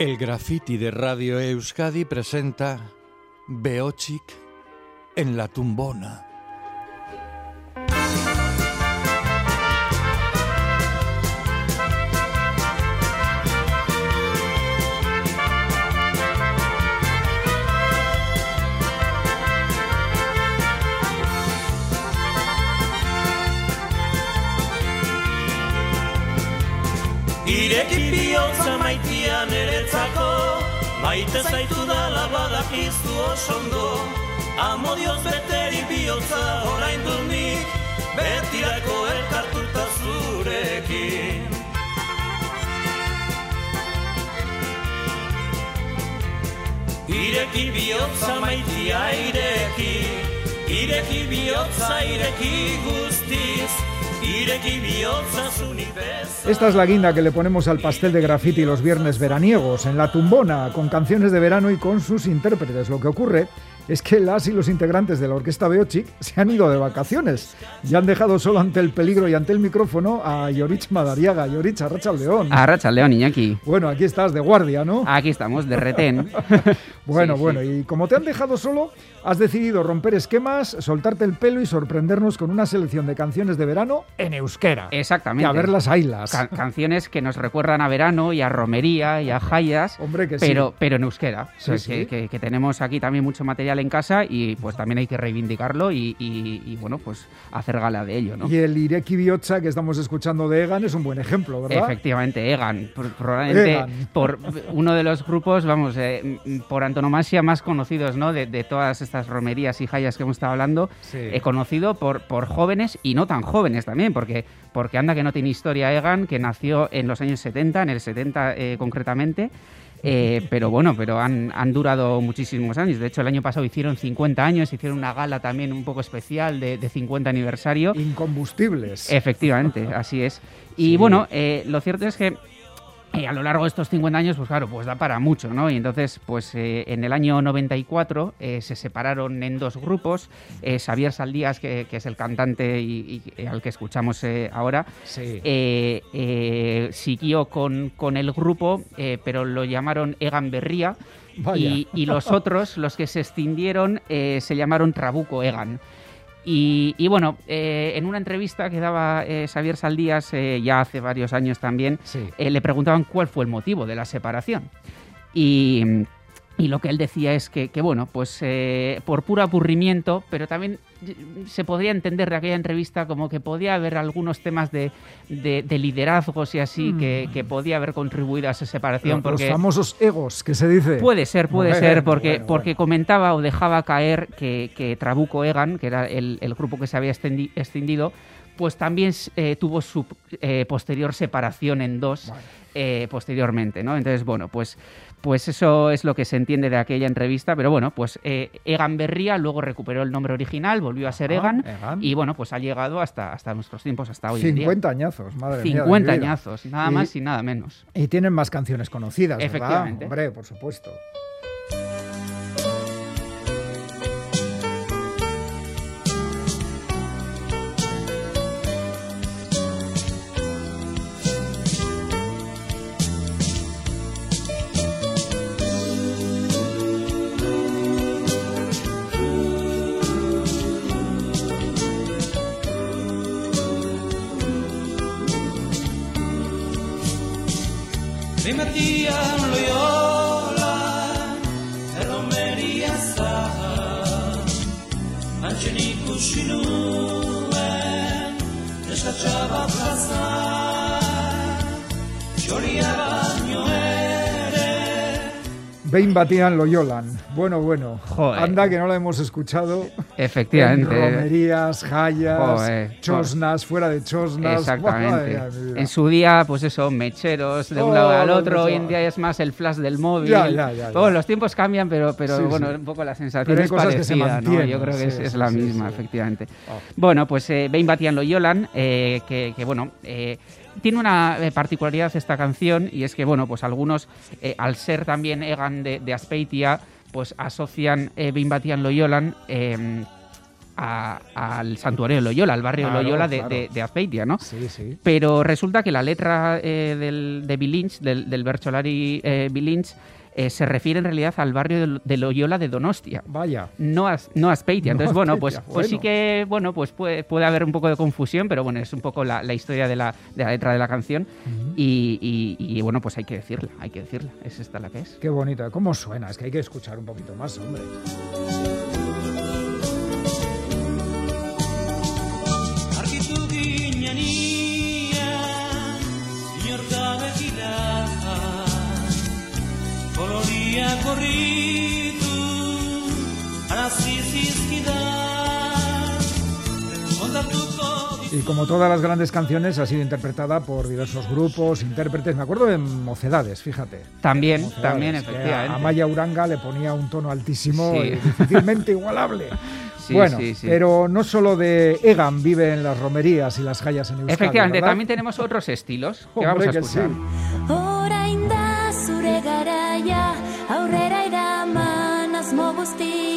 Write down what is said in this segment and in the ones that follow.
El graffiti de Radio Euskadi presenta Beochik en la tumbona. Bihotza maitia neretzako Maite zaitu dala badakizu osondo Amodioz beteri bihotza orain nik Betirako elkartuta zurekin. Ireki bihotza maitia ireki Ireki bihotza ireki guztiz Esta es la guinda que le ponemos al pastel de graffiti los viernes veraniegos, en la tumbona, con canciones de verano y con sus intérpretes. Lo que ocurre es que las y los integrantes de la orquesta Beochik se han ido de vacaciones y han dejado solo ante el peligro y ante el micrófono a Yorich Madariaga. Yorich, Arracha León. Arracha León, Iñaki. Bueno, aquí estás de guardia, ¿no? Aquí estamos, de retén. bueno, bueno, y como te han dejado solo, has decidido romper esquemas, soltarte el pelo y sorprendernos con una selección de canciones de verano en euskera. Exactamente. Y a ver las ailas. canciones que nos recuerdan a verano y a romería y a jayas. Hombre, que pero, sí. Pero en euskera. que tenemos aquí también mucho material en casa y pues también hay que reivindicarlo y, bueno, pues hacer gala de ello, ¿no? Y el Ireki Biotcha que estamos escuchando de Egan es un buen ejemplo, ¿verdad? Efectivamente, Egan, probablemente por uno de los grupos, vamos, eh, por antonomasia más conocidos, ¿no? De, todas estas romerías y jayas que hemos estado hablando, he conocido por, por jóvenes y no tan jóvenes también, porque, porque anda que no tiene historia Egan, que nació en los años 70, en el 70 eh, concretamente, eh, pero bueno, pero han, han, durado muchísimos años. De hecho, el año pasado hicieron 50 años, hicieron una gala también un poco especial de, de 50 aniversario. Incombustibles. Efectivamente, así es. Y bueno, eh, lo cierto es que y a lo largo de estos 50 años, pues claro, pues da para mucho, ¿no? Y entonces, pues eh, en el año 94 eh, se separaron en dos grupos. Eh, Xavier Saldías, que, es el cantante y, al que escuchamos ahora, siguió con, con, el grupo, pero lo llamaron Egan Berría. Y, y, los otros, los que se extendieron, se llamaron Trabuco Egan. Y, bueno, eh, en una entrevista que daba eh, Xavier Saldías eh, ya hace varios años también, le preguntaban cuál fue el motivo de la separación. Y y lo que él decía es que, bueno, pues eh, por puro aburrimiento, pero también se podría entender de aquella entrevista como que podía haber algunos temas de, liderazgos y así que, mm. podía haber contribuido a esa separación. Los, famosos egos que se dice. Puede ser, puede ser, porque, porque comentaba o dejaba caer que, Trabuco Egan, que era el, grupo que se había extendido, pues también eh, tuvo su eh, posterior separación en dos posteriormente, ¿no? Entonces, bueno, pues pues eso es lo que se entiende de aquella entrevista, pero bueno, pues eh, Egan Berría luego recuperó el nombre original, volvió a ser Egan, y bueno, pues ha llegado hasta, hasta nuestros tiempos, hasta hoy en día. 50 añazos, madre 50 mía. 50 añazos, nada más y nada menos. Y tienen más canciones conocidas, ¿verdad? Efectivamente. Hombre, por supuesto. շինում են, դեշտ չավապ խասնան, Bein Batian Loyolan. Bueno, bueno. Anda que no la hemos escuchado. Efectivamente. romerías, jayas, chosnas, fuera de chosnas. Exactamente. en su día, pues eso, mecheros de un lado al otro. Hoy en día es más el flash del móvil. Ya, ya, ya, los tiempos cambian, pero, pero bueno, un poco la sensación es parecida, ¿no? Yo creo que es, la misma, efectivamente. Oh. Bueno, pues eh, Bein Batian Loyolan, eh, que, que, bueno... Eh, tiene una eh, particularidad esta canción y es que, bueno, pues algunos, eh, al ser también Egan de, Aspeitia, pues asocian eh, Bimbatian Loyolan em, al santuario Loyola, al barrio Loyola de, de, Azpeitia, ¿no? Sí, sí. Pero resulta que la letra eh, del, de Bilinch, del, del Bercholari eh, Bilinch, eh, se refiere en realidad al barrio de Loyola de Donostia. Vaya. No a, no Speitia. Entonces, bueno, pues, pues sí que bueno, pues puede, puede, haber un poco de confusión, pero bueno, es un poco la, historia de la, de la, letra de la canción. y, y, bueno, pues hay que decirla, hay que decirla. Es esta la que es. Qué bonita. ¿Cómo suena? Es que hay que escuchar un poquito más, hombre. Y como todas las grandes canciones, ha sido interpretada por diversos grupos, intérpretes. Me acuerdo de Mocedades, fíjate. También, también, efectivamente. A Maya Uranga le ponía un tono altísimo y difícilmente igualable. bueno, pero no solo de Egan vive en las romerías y las calles en Euskadi, Efectivamente, también tenemos otros estilos que vamos a escuchar. agustín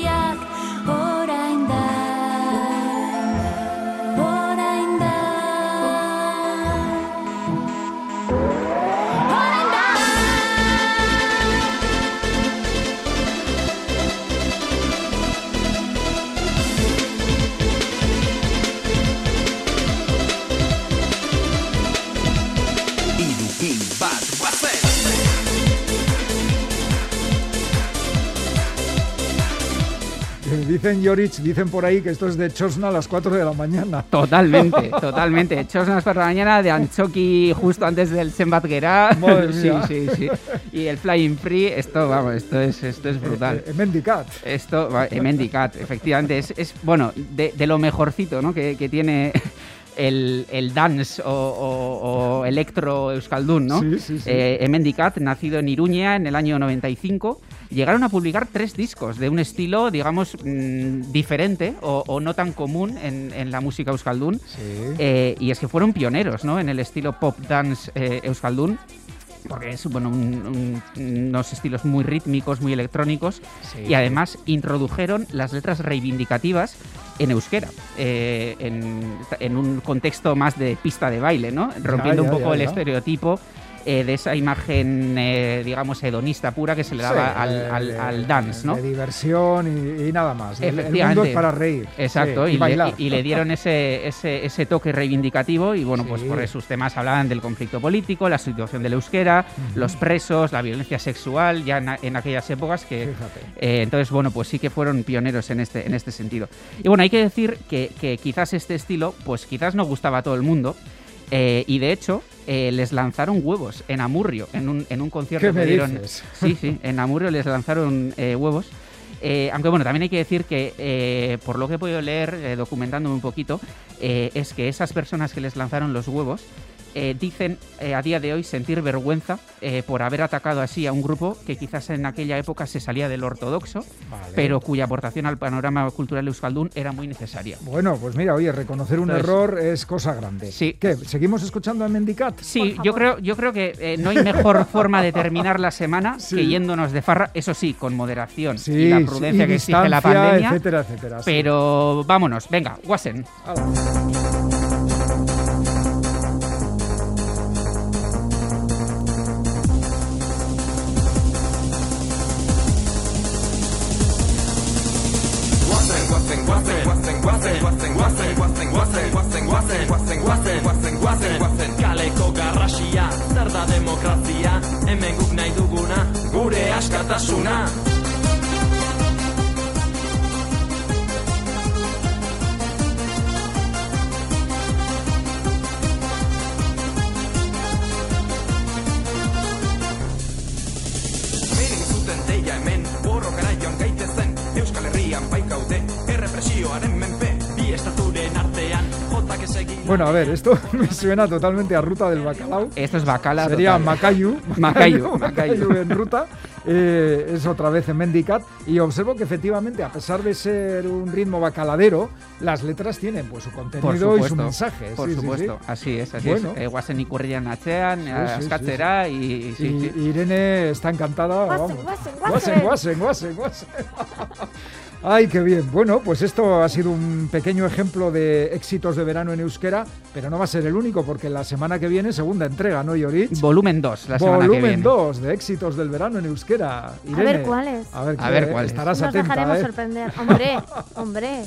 Dicen Yorich, dicen por ahí que esto es de Chosna a las 4 de la mañana. Totalmente, totalmente. Chosna a las 4 de la mañana, de Anchoqui justo antes del Sembat Sí, sí, sí. Y el Flying Free, esto, vamos, esto es, esto es brutal. Eh, eh, Emendicat. Esto, Emendicat, efectivamente. Es, es bueno, de, lo mejorcito ¿no? que, que tiene el, el dance o, electro euskaldun, ¿no? Sí, sí, eh, Emendicat, nacido en Iruña en el año 95, llegaron a publicar tres discos de un estilo, digamos, mm, diferente o, no tan común en, la música euskaldun. Eh, y es que fueron pioneros, ¿no? En el estilo pop dance eh, euskaldun porque es bueno, unos estilos muy rítmicos, muy electrónicos, y además introdujeron las letras reivindicativas en euskera, eh, en, un contexto más de pista de baile, ¿no? rompiendo un poco el estereotipo eh, de esa imagen, eh, digamos, hedonista pura que se le daba al, dance, ¿no? De diversión y, nada más. El, mundo es para reír. Exacto, y, le, y, le, dieron ese, ese, ese, toque reivindicativo y bueno, pues por sus temas hablaban del conflicto político, la situación del euskera, los presos, la violencia sexual, ya en, aquellas épocas que... Eh, entonces, bueno, pues sí que fueron pioneros en este, en este sentido. Y bueno, hay que decir que, que quizás este estilo, pues quizás no gustaba a todo el mundo, eh, y de hecho, eh, les lanzaron huevos en Amurrio, en un, en un concierto ¿Qué que dieron. Sí, sí, en Amurrio les lanzaron eh, huevos. aunque bueno, también hay que decir que por lo que he podido leer, documentándome un poquito, es que esas personas que les lanzaron los huevos eh, dicen eh, a día de hoy sentir vergüenza eh, por haber atacado así a un grupo que quizás en aquella época se salía del ortodoxo, pero cuya aportación al panorama cultural euskaldún era muy necesaria. Bueno, pues mira, oye, reconocer un error es cosa grande. Sí. ¿Qué? ¿Seguimos escuchando a Mendicat? Sí, yo creo, yo creo que no hay mejor forma de terminar la semana que yéndonos de farra, eso sí, con moderación y la prudencia que exige la pandemia. Etcétera, etcétera. Pero vámonos, venga, guazen, guazen, guazen, guazen, guazen, guazen, guazen, guazen, guazen, guazen, guazen, guazen, guazen, kaleko garrasia, zer da demokrazia, hemen guk nahi duguna, gure askatasuna. Bueno, a ver, esto me suena totalmente a ruta del bacalao. Esto es bacala. Sería Macayu. Macayu. Macayu en ruta. Eh, es otra vez en Mendicat. Y observo que efectivamente, a pesar de ser un ritmo bacaladero, las letras tienen pues su contenido y su mensaje. Por supuesto, así es, así bueno. es. Eh, guasen ikurrian atzean, askatzera y, y, Irene está encantada. Guasen, guasen, guasen, guasen, guasen. Ay, qué bien. Bueno, pues esto ha sido un pequeño ejemplo de éxitos de verano en euskera, pero no va a ser el único, porque la semana que viene, segunda entrega, ¿no, Yorit? Volumen 2, la semana Volumen que viene. 2 de éxitos del verano en euskera. A ver cuáles. A ver, A ver cuáles. Estarás Nos atenta, dejaremos ¿eh? sorprender. Hombre, hombre.